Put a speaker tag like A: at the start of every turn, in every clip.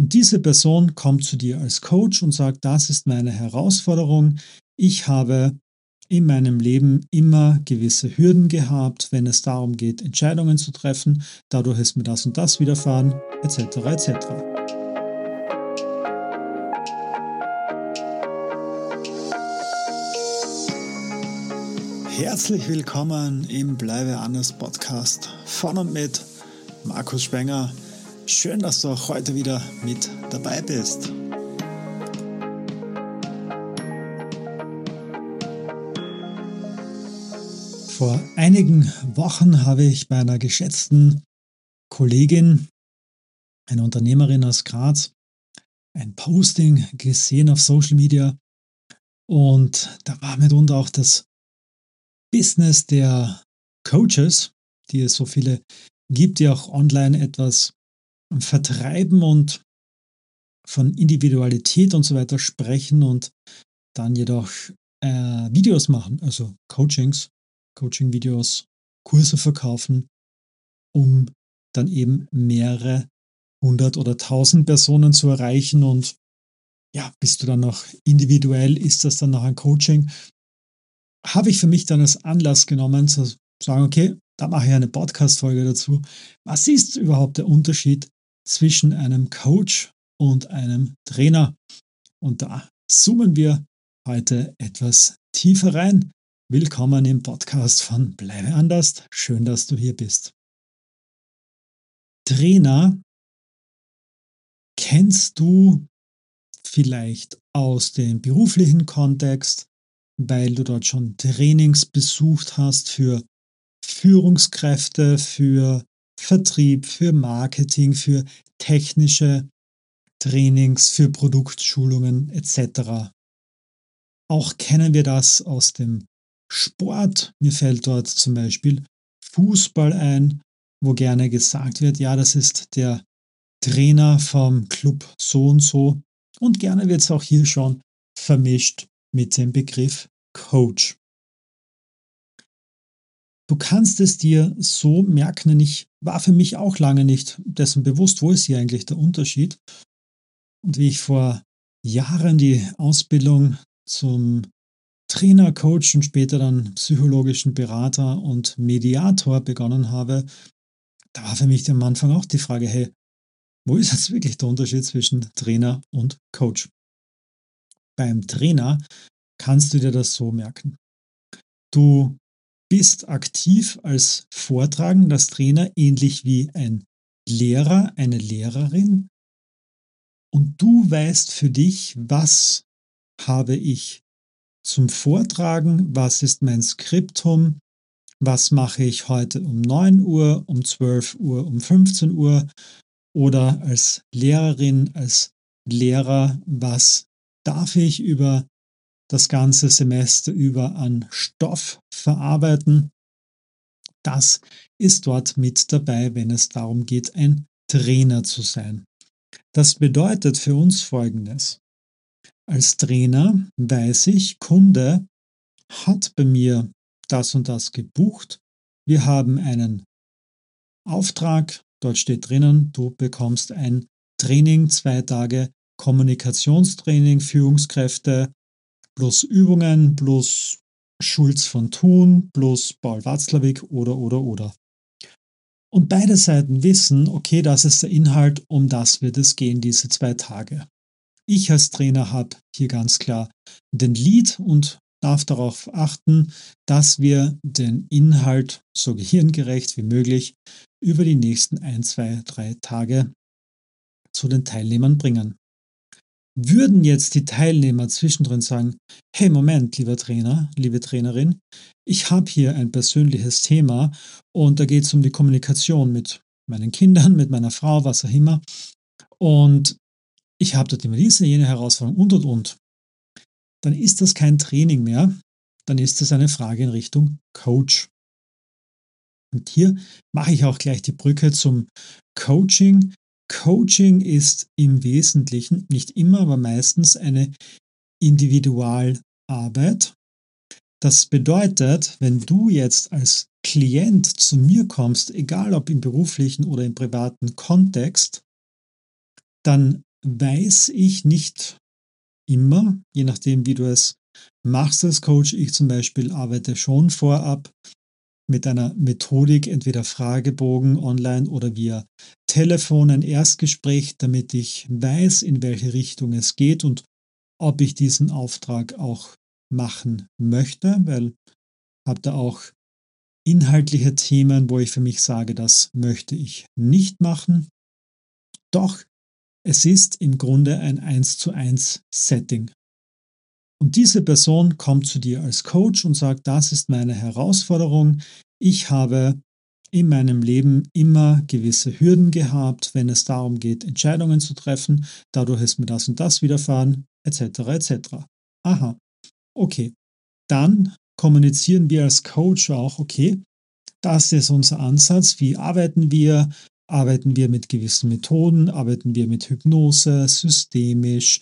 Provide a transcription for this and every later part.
A: Und diese Person kommt zu dir als Coach und sagt, das ist meine Herausforderung. Ich habe in meinem Leben immer gewisse Hürden gehabt, wenn es darum geht, Entscheidungen zu treffen. Dadurch ist mir das und das widerfahren, etc. etc. Herzlich willkommen im Bleibe anders Podcast von und mit Markus Spenger. Schön, dass du auch heute wieder mit dabei bist. Vor einigen Wochen habe ich bei einer geschätzten Kollegin, einer Unternehmerin aus Graz, ein Posting gesehen auf Social Media und da war mitunter auch das Business der Coaches, die es so viele gibt, die auch online etwas vertreiben und von Individualität und so weiter sprechen und dann jedoch äh, Videos machen, also Coachings Coaching-Videos, Kurse verkaufen, um dann eben mehrere hundert oder tausend Personen zu erreichen und ja, bist du dann noch individuell, ist das dann noch ein Coaching? Habe ich für mich dann als Anlass genommen, zu sagen, okay, da mache ich eine Podcast-Folge dazu. Was ist überhaupt der Unterschied zwischen einem Coach und einem Trainer? Und da zoomen wir heute etwas tiefer rein. Willkommen im Podcast von Bleibe anders. Schön, dass du hier bist. Trainer kennst du vielleicht aus dem beruflichen Kontext, weil du dort schon Trainings besucht hast für Führungskräfte, für Vertrieb, für Marketing, für technische Trainings, für Produktschulungen etc. Auch kennen wir das aus dem Sport. Mir fällt dort zum Beispiel Fußball ein, wo gerne gesagt wird, ja, das ist der Trainer vom Club so und so. Und gerne wird es auch hier schon vermischt mit dem Begriff Coach. Du kannst es dir so merken, ich war für mich auch lange nicht dessen bewusst, wo ist hier eigentlich der Unterschied. Und wie ich vor Jahren die Ausbildung zum Trainer, Coach und später dann psychologischen Berater und Mediator begonnen habe, da war für mich am Anfang auch die Frage, hey, wo ist jetzt wirklich der Unterschied zwischen Trainer und Coach? Beim Trainer kannst du dir das so merken. Du bist aktiv als Vortragen, das Trainer, ähnlich wie ein Lehrer, eine Lehrerin. Und du weißt für dich, was habe ich zum Vortragen, was ist mein Skriptum, was mache ich heute um 9 Uhr, um 12 Uhr, um 15 Uhr oder als Lehrerin, als Lehrer, was darf ich über das ganze Semester über an Stoff verarbeiten. Das ist dort mit dabei, wenn es darum geht, ein Trainer zu sein. Das bedeutet für uns Folgendes. Als Trainer weiß ich, Kunde hat bei mir das und das gebucht. Wir haben einen Auftrag, dort steht drinnen, du bekommst ein Training, zwei Tage Kommunikationstraining, Führungskräfte, plus Übungen, plus Schulz von Thun, plus Paul Watzlawick oder, oder, oder. Und beide Seiten wissen, okay, das ist der Inhalt, um das wird es gehen, diese zwei Tage. Ich als Trainer habe hier ganz klar den Lead und darf darauf achten, dass wir den Inhalt so gehirngerecht wie möglich über die nächsten ein, zwei, drei Tage zu den Teilnehmern bringen. Würden jetzt die Teilnehmer zwischendrin sagen, hey Moment, lieber Trainer, liebe Trainerin, ich habe hier ein persönliches Thema und da geht es um die Kommunikation mit meinen Kindern, mit meiner Frau, was auch immer. Und ich habe dort immer diese, jene Herausforderung und und und, dann ist das kein Training mehr, dann ist das eine Frage in Richtung Coach. Und hier mache ich auch gleich die Brücke zum Coaching. Coaching ist im Wesentlichen, nicht immer, aber meistens eine Individualarbeit. Das bedeutet, wenn du jetzt als Klient zu mir kommst, egal ob im beruflichen oder im privaten Kontext, dann weiß ich nicht immer, je nachdem, wie du es machst als Coach. Ich zum Beispiel arbeite schon vorab mit einer Methodik, entweder Fragebogen online oder via Telefon ein Erstgespräch, damit ich weiß, in welche Richtung es geht und ob ich diesen Auftrag auch machen möchte, weil habe da auch inhaltliche Themen, wo ich für mich sage, das möchte ich nicht machen. Doch es ist im Grunde ein 1 zu 1 Setting. Und diese Person kommt zu dir als Coach und sagt, das ist meine Herausforderung. Ich habe in meinem Leben immer gewisse Hürden gehabt, wenn es darum geht, Entscheidungen zu treffen. Dadurch ist mir das und das widerfahren, etc. etc. Aha, okay. Dann kommunizieren wir als Coach auch, okay, das ist unser Ansatz. Wie arbeiten wir? Arbeiten wir mit gewissen Methoden? Arbeiten wir mit Hypnose, systemisch,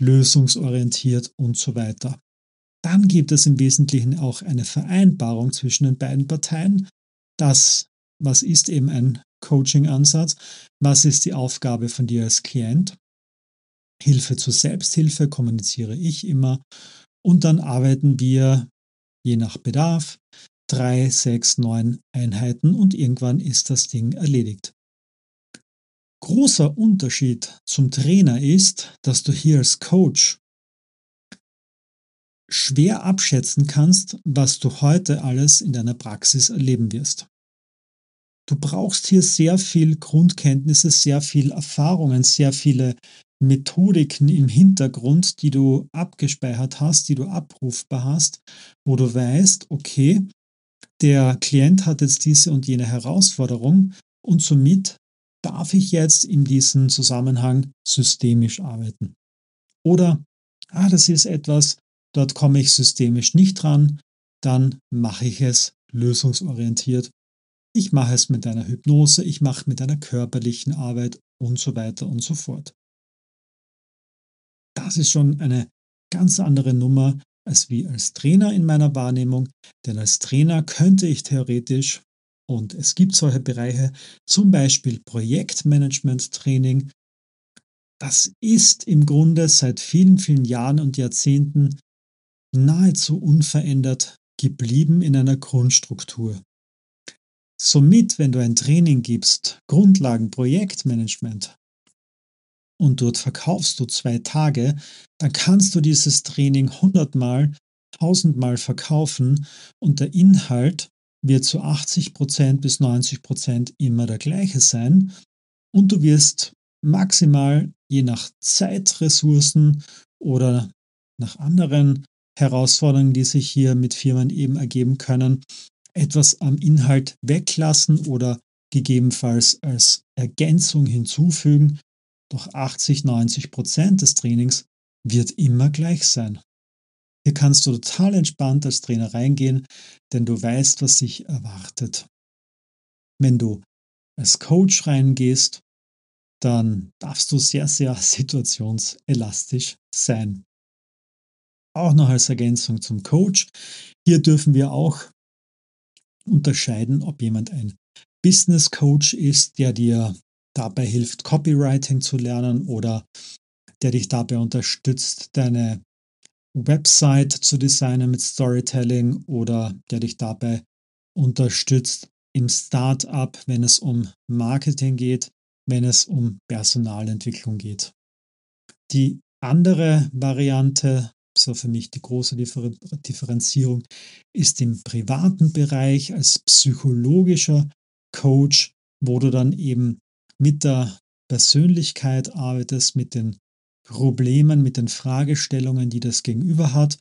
A: lösungsorientiert und so weiter? Dann gibt es im Wesentlichen auch eine Vereinbarung zwischen den beiden Parteien. Das, was ist eben ein Coaching-Ansatz? Was ist die Aufgabe von dir als Klient? Hilfe zur Selbsthilfe kommuniziere ich immer. Und dann arbeiten wir je nach Bedarf drei, sechs, neun Einheiten und irgendwann ist das Ding erledigt. Großer Unterschied zum Trainer ist, dass du hier als Coach schwer abschätzen kannst, was du heute alles in deiner Praxis erleben wirst. Du brauchst hier sehr viel Grundkenntnisse, sehr viel Erfahrungen, sehr viele Methodiken im Hintergrund, die du abgespeichert hast, die du abrufbar hast, wo du weißt, okay, der Klient hat jetzt diese und jene Herausforderung und somit darf ich jetzt in diesem Zusammenhang systemisch arbeiten. Oder, ah, das ist etwas, dort komme ich systemisch nicht dran, dann mache ich es lösungsorientiert. Ich mache es mit einer Hypnose, ich mache mit einer körperlichen Arbeit und so weiter und so fort. Das ist schon eine ganz andere Nummer als wie als Trainer in meiner Wahrnehmung, denn als Trainer könnte ich theoretisch, und es gibt solche Bereiche, zum Beispiel Projektmanagement-Training, das ist im Grunde seit vielen, vielen Jahren und Jahrzehnten nahezu unverändert geblieben in einer Grundstruktur. Somit, wenn du ein Training gibst, Grundlagen Projektmanagement, und dort verkaufst du zwei Tage, dann kannst du dieses Training hundertmal, tausendmal verkaufen und der Inhalt wird zu 80% bis 90% immer der gleiche sein und du wirst maximal je nach Zeitressourcen oder nach anderen Herausforderungen, die sich hier mit Firmen eben ergeben können, etwas am Inhalt weglassen oder gegebenenfalls als Ergänzung hinzufügen, doch 80, 90 Prozent des Trainings wird immer gleich sein. Hier kannst du total entspannt als Trainer reingehen, denn du weißt, was sich erwartet. Wenn du als Coach reingehst, dann darfst du sehr, sehr situationselastisch sein. Auch noch als Ergänzung zum Coach. Hier dürfen wir auch unterscheiden, ob jemand ein Business Coach ist, der dir dabei hilft, Copywriting zu lernen oder der dich dabei unterstützt, deine Website zu designen mit Storytelling oder der dich dabei unterstützt im Startup, wenn es um Marketing geht, wenn es um Personalentwicklung geht. Die andere Variante, so für mich die große Differenzierung, ist im privaten Bereich als psychologischer Coach, wo du dann eben mit der Persönlichkeit arbeitest, mit den Problemen, mit den Fragestellungen, die das Gegenüber hat.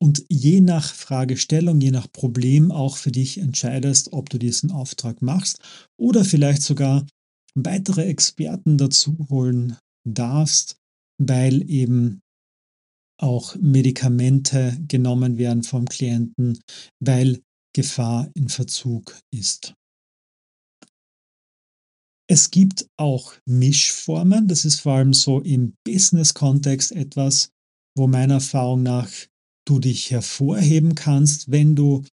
A: Und je nach Fragestellung, je nach Problem auch für dich entscheidest, ob du diesen Auftrag machst oder vielleicht sogar weitere Experten dazu holen darfst, weil eben auch Medikamente genommen werden vom Klienten, weil Gefahr in Verzug ist. Es gibt auch Mischformen. Das ist vor allem so im Business-Kontext etwas, wo meiner Erfahrung nach du dich hervorheben kannst, wenn du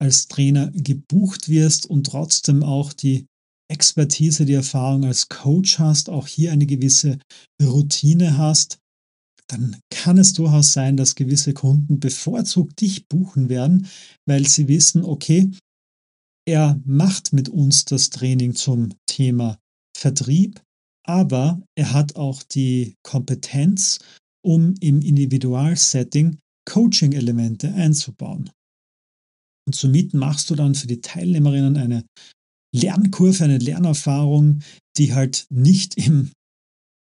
A: als Trainer gebucht wirst und trotzdem auch die Expertise, die Erfahrung als Coach hast, auch hier eine gewisse Routine hast, dann kann es durchaus sein, dass gewisse Kunden bevorzugt dich buchen werden, weil sie wissen, okay, er macht mit uns das Training zum Thema Vertrieb, aber er hat auch die Kompetenz, um im Individualsetting Coaching-Elemente einzubauen. Und somit machst du dann für die Teilnehmerinnen eine Lernkurve, eine Lernerfahrung, die halt nicht im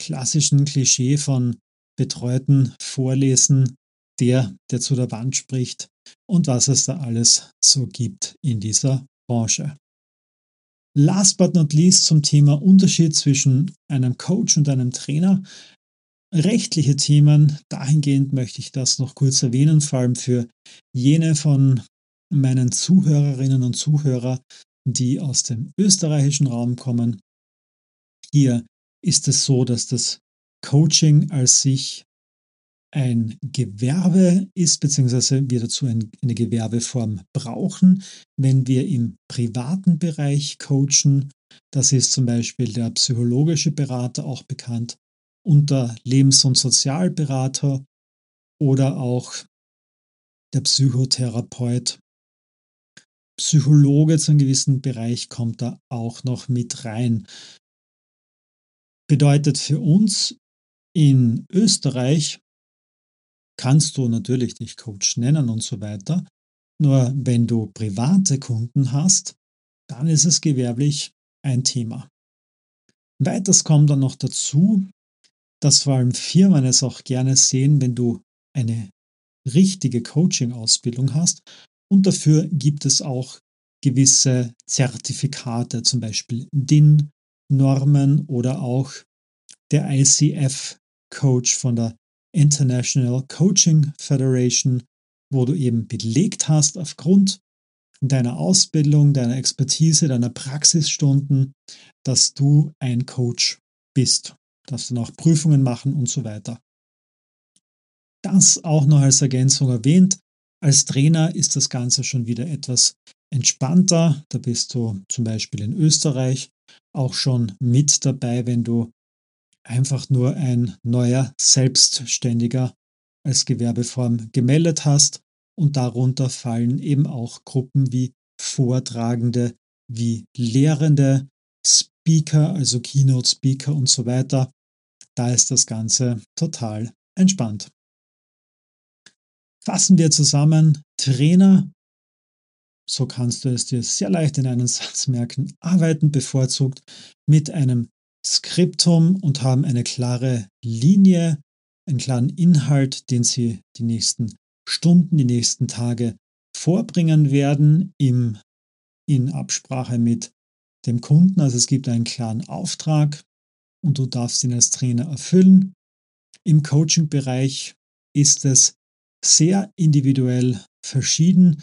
A: klassischen Klischee von betreuten Vorlesen, der, der zu der Wand spricht und was es da alles so gibt in dieser Branche. Last but not least zum Thema Unterschied zwischen einem Coach und einem Trainer. Rechtliche Themen, dahingehend möchte ich das noch kurz erwähnen, vor allem für jene von meinen Zuhörerinnen und Zuhörer, die aus dem österreichischen Raum kommen. Hier ist es so, dass das Coaching als sich ein Gewerbe ist, beziehungsweise wir dazu ein, eine Gewerbeform brauchen, wenn wir im privaten Bereich coachen. Das ist zum Beispiel der psychologische Berater, auch bekannt unter Lebens- und Sozialberater oder auch der Psychotherapeut. Psychologe zu einem gewissen Bereich kommt da auch noch mit rein. Bedeutet für uns in Österreich kannst du natürlich dich Coach nennen und so weiter. Nur wenn du private Kunden hast, dann ist es gewerblich ein Thema. Weiters kommt dann noch dazu, dass vor allem Firmen es auch gerne sehen, wenn du eine richtige Coaching-Ausbildung hast. Und dafür gibt es auch gewisse Zertifikate, zum Beispiel DIN-Normen oder auch der ICF-Coach von der International Coaching Federation, wo du eben belegt hast aufgrund deiner Ausbildung, deiner Expertise, deiner Praxisstunden, dass du ein Coach bist. Darfst dann auch Prüfungen machen und so weiter. Das auch noch als Ergänzung erwähnt. Als Trainer ist das Ganze schon wieder etwas entspannter. Da bist du zum Beispiel in Österreich auch schon mit dabei, wenn du einfach nur ein neuer Selbstständiger als Gewerbeform gemeldet hast und darunter fallen eben auch Gruppen wie Vortragende, wie Lehrende, Speaker, also Keynote Speaker und so weiter. Da ist das Ganze total entspannt. Fassen wir zusammen, Trainer, so kannst du es dir sehr leicht in einen Satz merken, arbeiten bevorzugt mit einem Skriptum und haben eine klare Linie, einen klaren Inhalt, den sie die nächsten Stunden, die nächsten Tage vorbringen werden im, in Absprache mit dem Kunden. Also es gibt einen klaren Auftrag und du darfst ihn als Trainer erfüllen. Im Coaching-Bereich ist es sehr individuell verschieden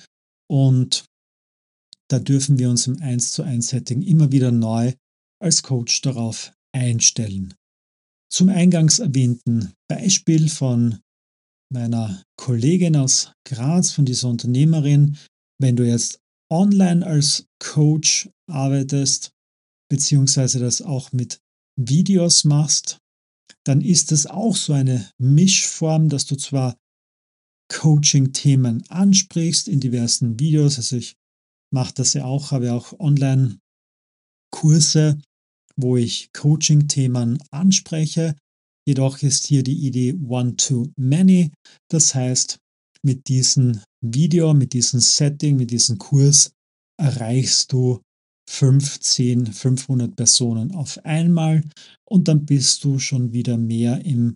A: und da dürfen wir uns im 1 zu 1 Setting immer wieder neu als Coach darauf einstellen. Zum eingangs erwähnten Beispiel von meiner Kollegin aus Graz, von dieser Unternehmerin, wenn du jetzt online als Coach arbeitest, beziehungsweise das auch mit Videos machst, dann ist es auch so eine Mischform, dass du zwar Coaching-Themen ansprichst in diversen Videos, also ich mache das ja auch, habe ja auch Online-Kurse, wo ich Coaching-Themen anspreche. Jedoch ist hier die Idee One-to-Many. Das heißt, mit diesem Video, mit diesem Setting, mit diesem Kurs erreichst du 15, 500 Personen auf einmal und dann bist du schon wieder mehr im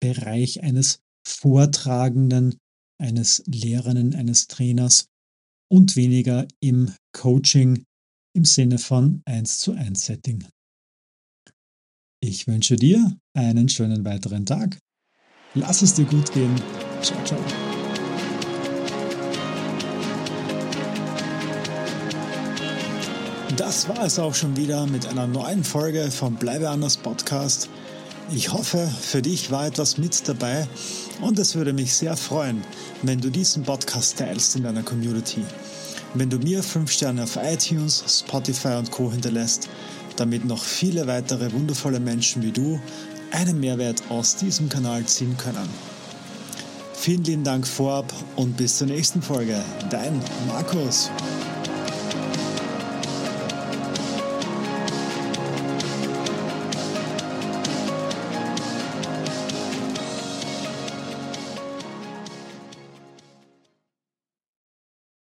A: Bereich eines Vortragenden, eines Lehrenden, eines Trainers und weniger im Coaching im Sinne von 1 zu 1 Setting. Ich wünsche dir einen schönen weiteren Tag. Lass es dir gut gehen. Ciao, ciao. Das war es auch schon wieder mit einer neuen Folge vom Bleibe anders Podcast. Ich hoffe, für dich war etwas mit dabei und es würde mich sehr freuen, wenn du diesen Podcast teilst in deiner Community. wenn du mir 5 Sterne auf iTunes, Spotify und Co hinterlässt, damit noch viele weitere wundervolle Menschen wie du einen Mehrwert aus diesem Kanal ziehen können. Vielen lieben Dank vorab und bis zur nächsten Folge. Dein Markus.